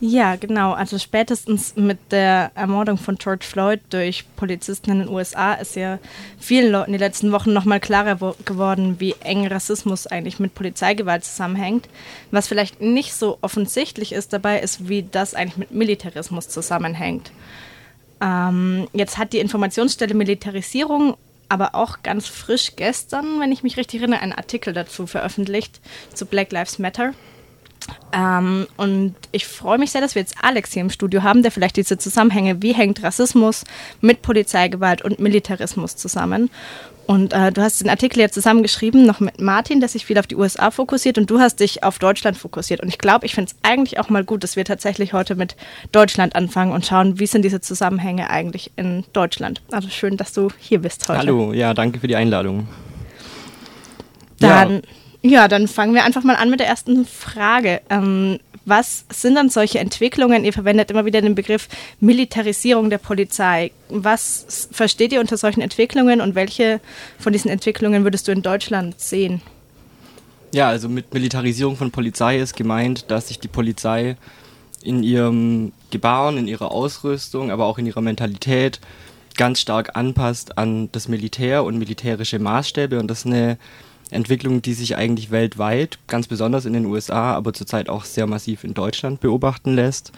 Ja, genau. Also spätestens mit der Ermordung von George Floyd durch Polizisten in den USA ist ja vielen Leuten die letzten Wochen nochmal klarer geworden, wie eng Rassismus eigentlich mit Polizeigewalt zusammenhängt. Was vielleicht nicht so offensichtlich ist dabei, ist, wie das eigentlich mit Militarismus zusammenhängt. Ähm, jetzt hat die Informationsstelle Militarisierung aber auch ganz frisch gestern, wenn ich mich richtig erinnere, einen Artikel dazu veröffentlicht zu Black Lives Matter. Ähm, und ich freue mich sehr, dass wir jetzt Alex hier im Studio haben, der vielleicht diese Zusammenhänge, wie hängt Rassismus mit Polizeigewalt und Militarismus zusammen. Und äh, du hast den Artikel ja zusammengeschrieben, noch mit Martin, der sich viel auf die USA fokussiert und du hast dich auf Deutschland fokussiert. Und ich glaube, ich finde es eigentlich auch mal gut, dass wir tatsächlich heute mit Deutschland anfangen und schauen, wie sind diese Zusammenhänge eigentlich in Deutschland. Also schön, dass du hier bist heute. Hallo, ja, danke für die Einladung. Dann ja. Ja, dann fangen wir einfach mal an mit der ersten Frage. Ähm, was sind dann solche Entwicklungen? Ihr verwendet immer wieder den Begriff Militarisierung der Polizei. Was versteht ihr unter solchen Entwicklungen und welche von diesen Entwicklungen würdest du in Deutschland sehen? Ja, also mit Militarisierung von Polizei ist gemeint, dass sich die Polizei in ihrem Gebaren, in ihrer Ausrüstung, aber auch in ihrer Mentalität ganz stark anpasst an das Militär und militärische Maßstäbe und das eine Entwicklung, die sich eigentlich weltweit, ganz besonders in den USA, aber zurzeit auch sehr massiv in Deutschland beobachten lässt.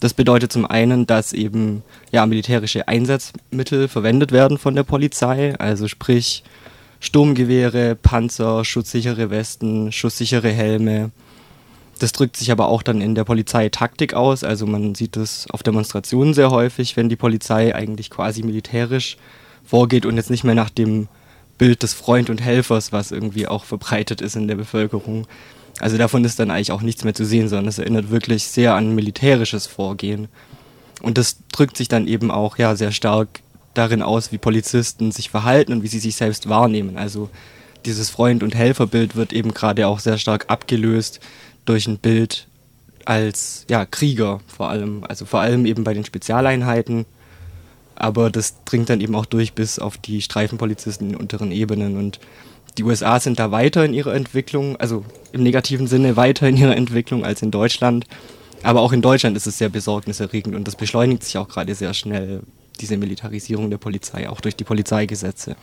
Das bedeutet zum einen, dass eben ja, militärische Einsatzmittel verwendet werden von der Polizei, also sprich Sturmgewehre, Panzer, schutzsichere Westen, schusssichere Helme. Das drückt sich aber auch dann in der Polizeitaktik aus, also man sieht das auf Demonstrationen sehr häufig, wenn die Polizei eigentlich quasi militärisch vorgeht und jetzt nicht mehr nach dem Bild des Freund und Helfers, was irgendwie auch verbreitet ist in der Bevölkerung. Also davon ist dann eigentlich auch nichts mehr zu sehen, sondern es erinnert wirklich sehr an militärisches Vorgehen. Und das drückt sich dann eben auch ja sehr stark darin aus, wie Polizisten sich verhalten und wie sie sich selbst wahrnehmen. Also dieses Freund- und Helferbild wird eben gerade auch sehr stark abgelöst durch ein Bild als ja, Krieger vor allem. Also vor allem eben bei den Spezialeinheiten, aber das dringt dann eben auch durch bis auf die Streifenpolizisten in unteren Ebenen und die USA sind da weiter in ihrer Entwicklung, also im negativen Sinne weiter in ihrer Entwicklung als in Deutschland. Aber auch in Deutschland ist es sehr besorgniserregend und das beschleunigt sich auch gerade sehr schnell, diese Militarisierung der Polizei, auch durch die Polizeigesetze.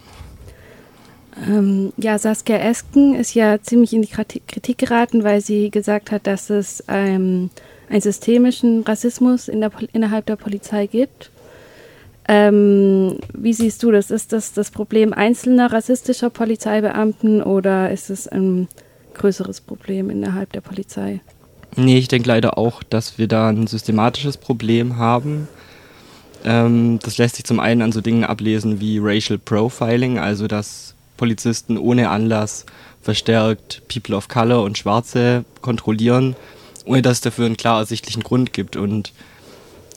Ähm, ja, Saskia Esken ist ja ziemlich in die Kritik geraten, weil sie gesagt hat, dass es ähm, einen systemischen Rassismus in der, innerhalb der Polizei gibt ähm, wie siehst du das? Ist das das Problem einzelner rassistischer Polizeibeamten oder ist es ein größeres Problem innerhalb der Polizei? Nee, ich denke leider auch, dass wir da ein systematisches Problem haben. Ähm, das lässt sich zum einen an so Dingen ablesen wie Racial Profiling, also dass Polizisten ohne Anlass verstärkt People of Color und Schwarze kontrollieren, ohne dass es dafür einen klar ersichtlichen Grund gibt. Und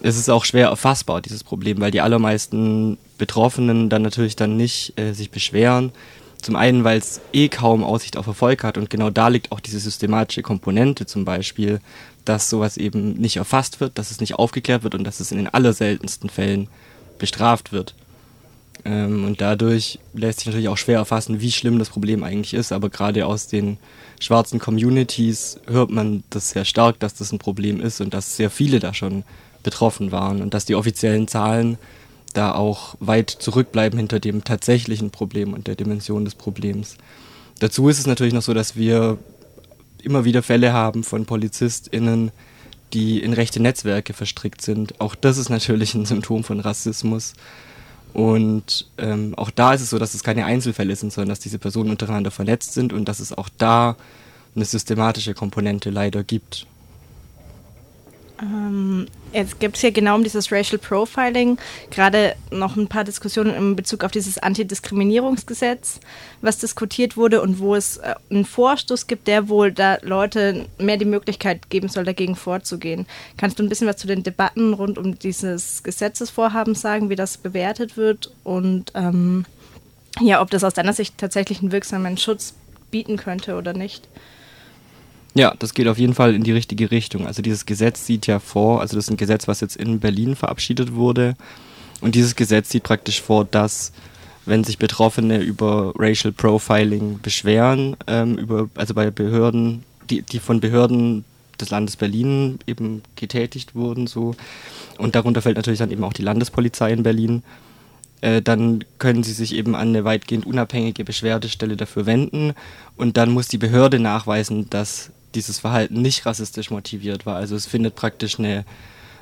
es ist auch schwer erfassbar, dieses Problem, weil die allermeisten Betroffenen dann natürlich dann nicht äh, sich beschweren. Zum einen, weil es eh kaum Aussicht auf Erfolg hat und genau da liegt auch diese systematische Komponente zum Beispiel, dass sowas eben nicht erfasst wird, dass es nicht aufgeklärt wird und dass es in den allerseltensten Fällen bestraft wird. Ähm, und dadurch lässt sich natürlich auch schwer erfassen, wie schlimm das Problem eigentlich ist, aber gerade aus den schwarzen Communities hört man das sehr stark, dass das ein Problem ist und dass sehr viele da schon betroffen waren und dass die offiziellen Zahlen da auch weit zurückbleiben hinter dem tatsächlichen Problem und der Dimension des Problems. Dazu ist es natürlich noch so, dass wir immer wieder Fälle haben von PolizistInnen, die in rechte Netzwerke verstrickt sind. Auch das ist natürlich ein Symptom von Rassismus. Und ähm, auch da ist es so, dass es keine Einzelfälle sind, sondern dass diese Personen untereinander vernetzt sind und dass es auch da eine systematische Komponente leider gibt. Ähm, jetzt gibt es hier genau um dieses Racial Profiling gerade noch ein paar Diskussionen in Bezug auf dieses Antidiskriminierungsgesetz, was diskutiert wurde und wo es äh, einen Vorstoß gibt, der wohl da Leute mehr die Möglichkeit geben soll, dagegen vorzugehen. Kannst du ein bisschen was zu den Debatten rund um dieses Gesetzesvorhaben sagen, wie das bewertet wird und ähm, ja, ob das aus deiner Sicht tatsächlich einen wirksamen Schutz bieten könnte oder nicht? Ja, das geht auf jeden Fall in die richtige Richtung. Also dieses Gesetz sieht ja vor, also das ist ein Gesetz, was jetzt in Berlin verabschiedet wurde. Und dieses Gesetz sieht praktisch vor, dass wenn sich Betroffene über Racial Profiling beschweren, ähm, über, also bei Behörden, die, die von Behörden des Landes Berlin eben getätigt wurden. So. Und darunter fällt natürlich dann eben auch die Landespolizei in Berlin. Äh, dann können sie sich eben an eine weitgehend unabhängige Beschwerdestelle dafür wenden. Und dann muss die Behörde nachweisen, dass dieses Verhalten nicht rassistisch motiviert war. Also es findet praktisch eine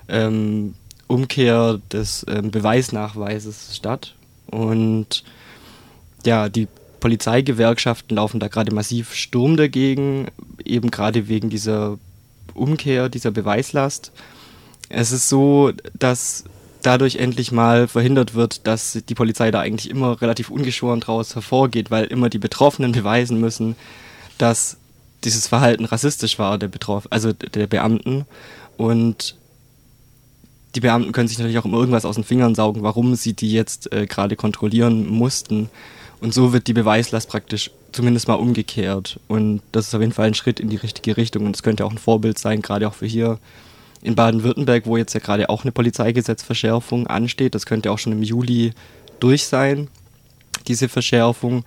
ähm, Umkehr des ähm, Beweisnachweises statt. Und ja, die Polizeigewerkschaften laufen da gerade massiv Sturm dagegen, eben gerade wegen dieser Umkehr, dieser Beweislast. Es ist so, dass dadurch endlich mal verhindert wird, dass die Polizei da eigentlich immer relativ ungeschoren draus hervorgeht, weil immer die Betroffenen beweisen müssen, dass dieses Verhalten rassistisch war, der Betroff also der Beamten. Und die Beamten können sich natürlich auch immer irgendwas aus den Fingern saugen, warum sie die jetzt äh, gerade kontrollieren mussten. Und so wird die Beweislast praktisch zumindest mal umgekehrt. Und das ist auf jeden Fall ein Schritt in die richtige Richtung. Und es könnte auch ein Vorbild sein, gerade auch für hier in Baden-Württemberg, wo jetzt ja gerade auch eine Polizeigesetzverschärfung ansteht. Das könnte auch schon im Juli durch sein, diese Verschärfung.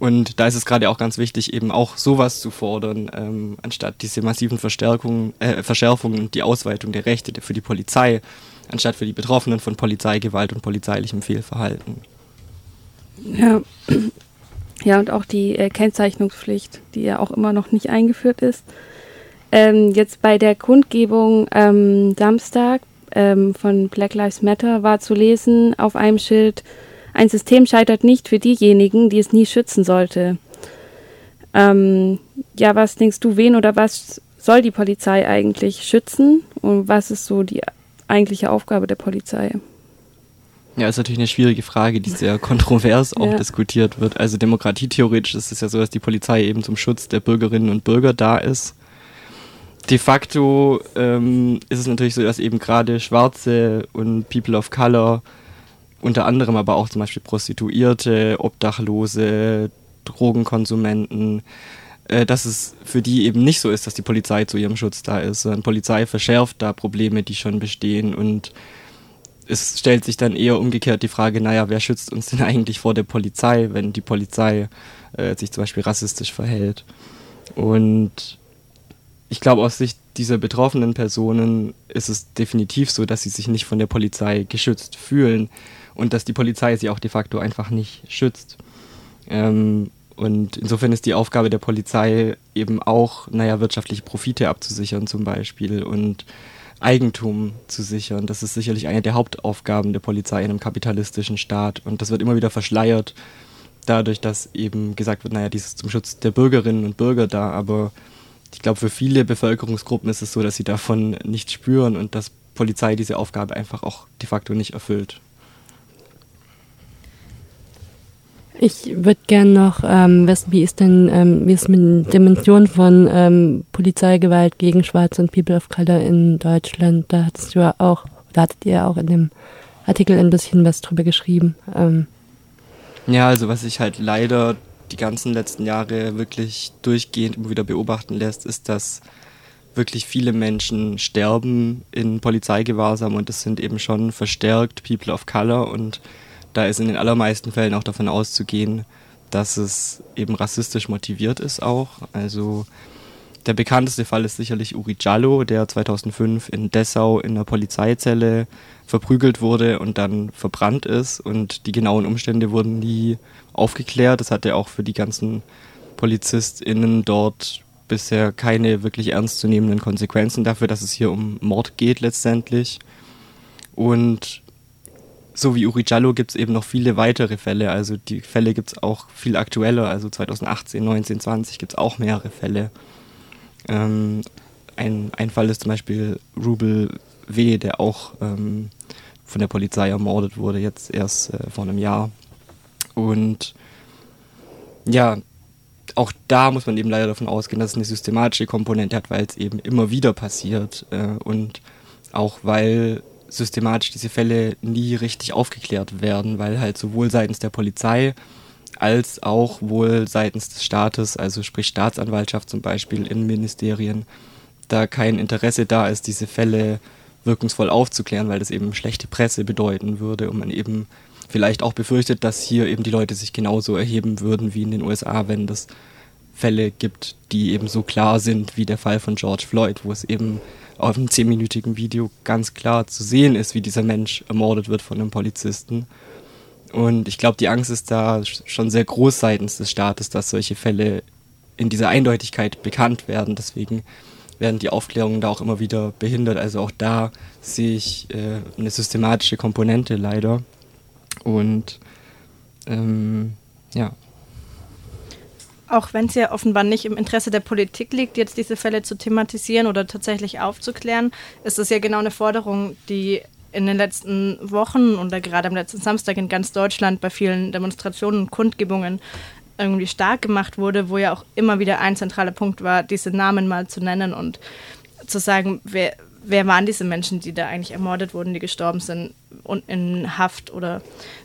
Und da ist es gerade auch ganz wichtig, eben auch sowas zu fordern, ähm, anstatt diese massiven Verstärkungen, äh, Verschärfungen und die Ausweitung der Rechte für die Polizei, anstatt für die Betroffenen von Polizeigewalt und polizeilichem Fehlverhalten. Ja, ja und auch die äh, Kennzeichnungspflicht, die ja auch immer noch nicht eingeführt ist. Ähm, jetzt bei der Kundgebung ähm, Samstag von Black Lives Matter war zu lesen auf einem Schild, ein System scheitert nicht für diejenigen, die es nie schützen sollte. Ähm, ja, was denkst du, wen oder was soll die Polizei eigentlich schützen und was ist so die eigentliche Aufgabe der Polizei? Ja, ist natürlich eine schwierige Frage, die sehr kontrovers auch ja. diskutiert wird. Also demokratietheoretisch ist es ja so, dass die Polizei eben zum Schutz der Bürgerinnen und Bürger da ist. De facto ähm, ist es natürlich so, dass eben gerade Schwarze und People of Color unter anderem aber auch zum Beispiel Prostituierte, Obdachlose, Drogenkonsumenten, äh, dass es für die eben nicht so ist, dass die Polizei zu ihrem Schutz da ist, sondern Polizei verschärft da Probleme, die schon bestehen und es stellt sich dann eher umgekehrt die Frage, naja, wer schützt uns denn eigentlich vor der Polizei, wenn die Polizei äh, sich zum Beispiel rassistisch verhält? Und ich glaube, aus Sicht dieser betroffenen Personen ist es definitiv so, dass sie sich nicht von der Polizei geschützt fühlen und dass die Polizei sie auch de facto einfach nicht schützt. Ähm, und insofern ist die Aufgabe der Polizei eben auch, naja, wirtschaftliche Profite abzusichern zum Beispiel und Eigentum zu sichern. Das ist sicherlich eine der Hauptaufgaben der Polizei in einem kapitalistischen Staat. Und das wird immer wieder verschleiert, dadurch, dass eben gesagt wird, naja, dies ist zum Schutz der Bürgerinnen und Bürger da. Aber ich glaube, für viele Bevölkerungsgruppen ist es so, dass sie davon nichts spüren und dass Polizei diese Aufgabe einfach auch de facto nicht erfüllt. Ich würde gerne noch ähm, wissen, wie ist denn, ähm, wie ist mit Dimension von ähm, Polizeigewalt gegen Schwarze und People of Color in Deutschland? Da hattest du ja auch, da hattet ihr auch in dem Artikel ein bisschen was drüber geschrieben. Ähm. Ja, also was ich halt leider die ganzen letzten Jahre wirklich durchgehend immer wieder beobachten lässt, ist, dass wirklich viele Menschen sterben in Polizeigewahrsam und es sind eben schon verstärkt People of Color und da ist in den allermeisten Fällen auch davon auszugehen, dass es eben rassistisch motiviert ist auch. Also der bekannteste Fall ist sicherlich Uri Jallo, der 2005 in Dessau in einer Polizeizelle verprügelt wurde und dann verbrannt ist und die genauen Umstände wurden nie aufgeklärt. Das hatte auch für die ganzen PolizistInnen dort bisher keine wirklich ernstzunehmenden Konsequenzen dafür, dass es hier um Mord geht letztendlich. Und so wie Uri Jallo gibt es eben noch viele weitere Fälle. Also die Fälle gibt es auch viel aktueller. Also 2018, 19, 20 gibt es auch mehrere Fälle. Ähm, ein, ein Fall ist zum Beispiel Rubel W., der auch ähm, von der Polizei ermordet wurde, jetzt erst äh, vor einem Jahr. Und ja, auch da muss man eben leider davon ausgehen, dass es eine systematische Komponente hat, weil es eben immer wieder passiert äh, und auch weil systematisch diese Fälle nie richtig aufgeklärt werden, weil halt sowohl seitens der Polizei als auch wohl seitens des Staates, also sprich Staatsanwaltschaft zum Beispiel, Innenministerien, da kein Interesse da ist, diese Fälle wirkungsvoll aufzuklären, weil das eben schlechte Presse bedeuten würde und man eben vielleicht auch befürchtet, dass hier eben die Leute sich genauso erheben würden wie in den USA, wenn das Fälle gibt, die eben so klar sind wie der Fall von George Floyd, wo es eben auf einem zehnminütigen Video ganz klar zu sehen ist, wie dieser Mensch ermordet wird von einem Polizisten. Und ich glaube, die Angst ist da schon sehr groß seitens des Staates, dass solche Fälle in dieser Eindeutigkeit bekannt werden. Deswegen werden die Aufklärungen da auch immer wieder behindert. Also auch da sehe ich äh, eine systematische Komponente leider. Und ähm, ja. Auch wenn es ja offenbar nicht im Interesse der Politik liegt, jetzt diese Fälle zu thematisieren oder tatsächlich aufzuklären, ist es ja genau eine Forderung, die in den letzten Wochen oder gerade am letzten Samstag in ganz Deutschland bei vielen Demonstrationen und Kundgebungen irgendwie stark gemacht wurde, wo ja auch immer wieder ein zentraler Punkt war, diese Namen mal zu nennen und zu sagen, wer, wer waren diese Menschen, die da eigentlich ermordet wurden, die gestorben sind und in Haft oder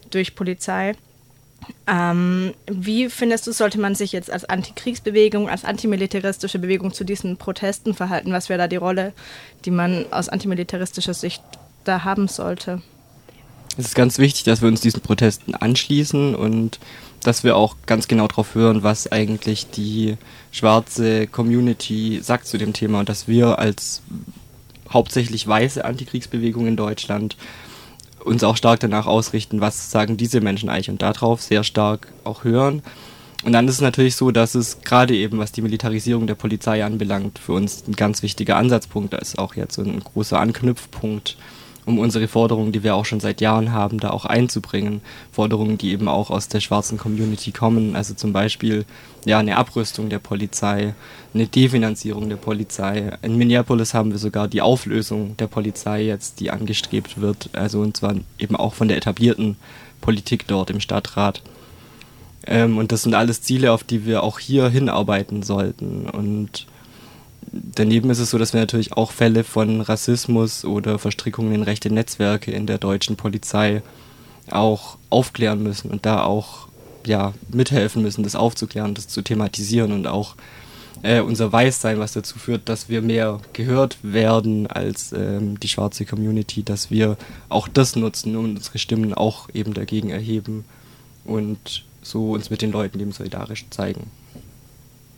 durch Polizei. Ähm, wie findest du, sollte man sich jetzt als Antikriegsbewegung, als antimilitaristische Bewegung zu diesen Protesten verhalten? Was wäre da die Rolle, die man aus antimilitaristischer Sicht da haben sollte? Es ist ganz wichtig, dass wir uns diesen Protesten anschließen und dass wir auch ganz genau darauf hören, was eigentlich die schwarze Community sagt zu dem Thema und dass wir als hauptsächlich weiße Antikriegsbewegung in Deutschland uns auch stark danach ausrichten, was sagen diese Menschen eigentlich und darauf sehr stark auch hören. Und dann ist es natürlich so, dass es gerade eben, was die Militarisierung der Polizei anbelangt, für uns ein ganz wichtiger Ansatzpunkt ist, auch jetzt ein großer Anknüpfpunkt um unsere Forderungen, die wir auch schon seit Jahren haben, da auch einzubringen. Forderungen, die eben auch aus der schwarzen Community kommen, also zum Beispiel ja eine Abrüstung der Polizei, eine Definanzierung der Polizei. In Minneapolis haben wir sogar die Auflösung der Polizei jetzt, die angestrebt wird, also und zwar eben auch von der etablierten Politik dort im Stadtrat. Ähm, und das sind alles Ziele, auf die wir auch hier hinarbeiten sollten und daneben ist es so, dass wir natürlich auch Fälle von Rassismus oder Verstrickungen in rechte Netzwerke in der deutschen Polizei auch aufklären müssen und da auch ja, mithelfen müssen, das aufzuklären, das zu thematisieren und auch äh, unser Weißsein, was dazu führt, dass wir mehr gehört werden als ähm, die schwarze Community, dass wir auch das nutzen und unsere Stimmen auch eben dagegen erheben und so uns mit den Leuten eben solidarisch zeigen.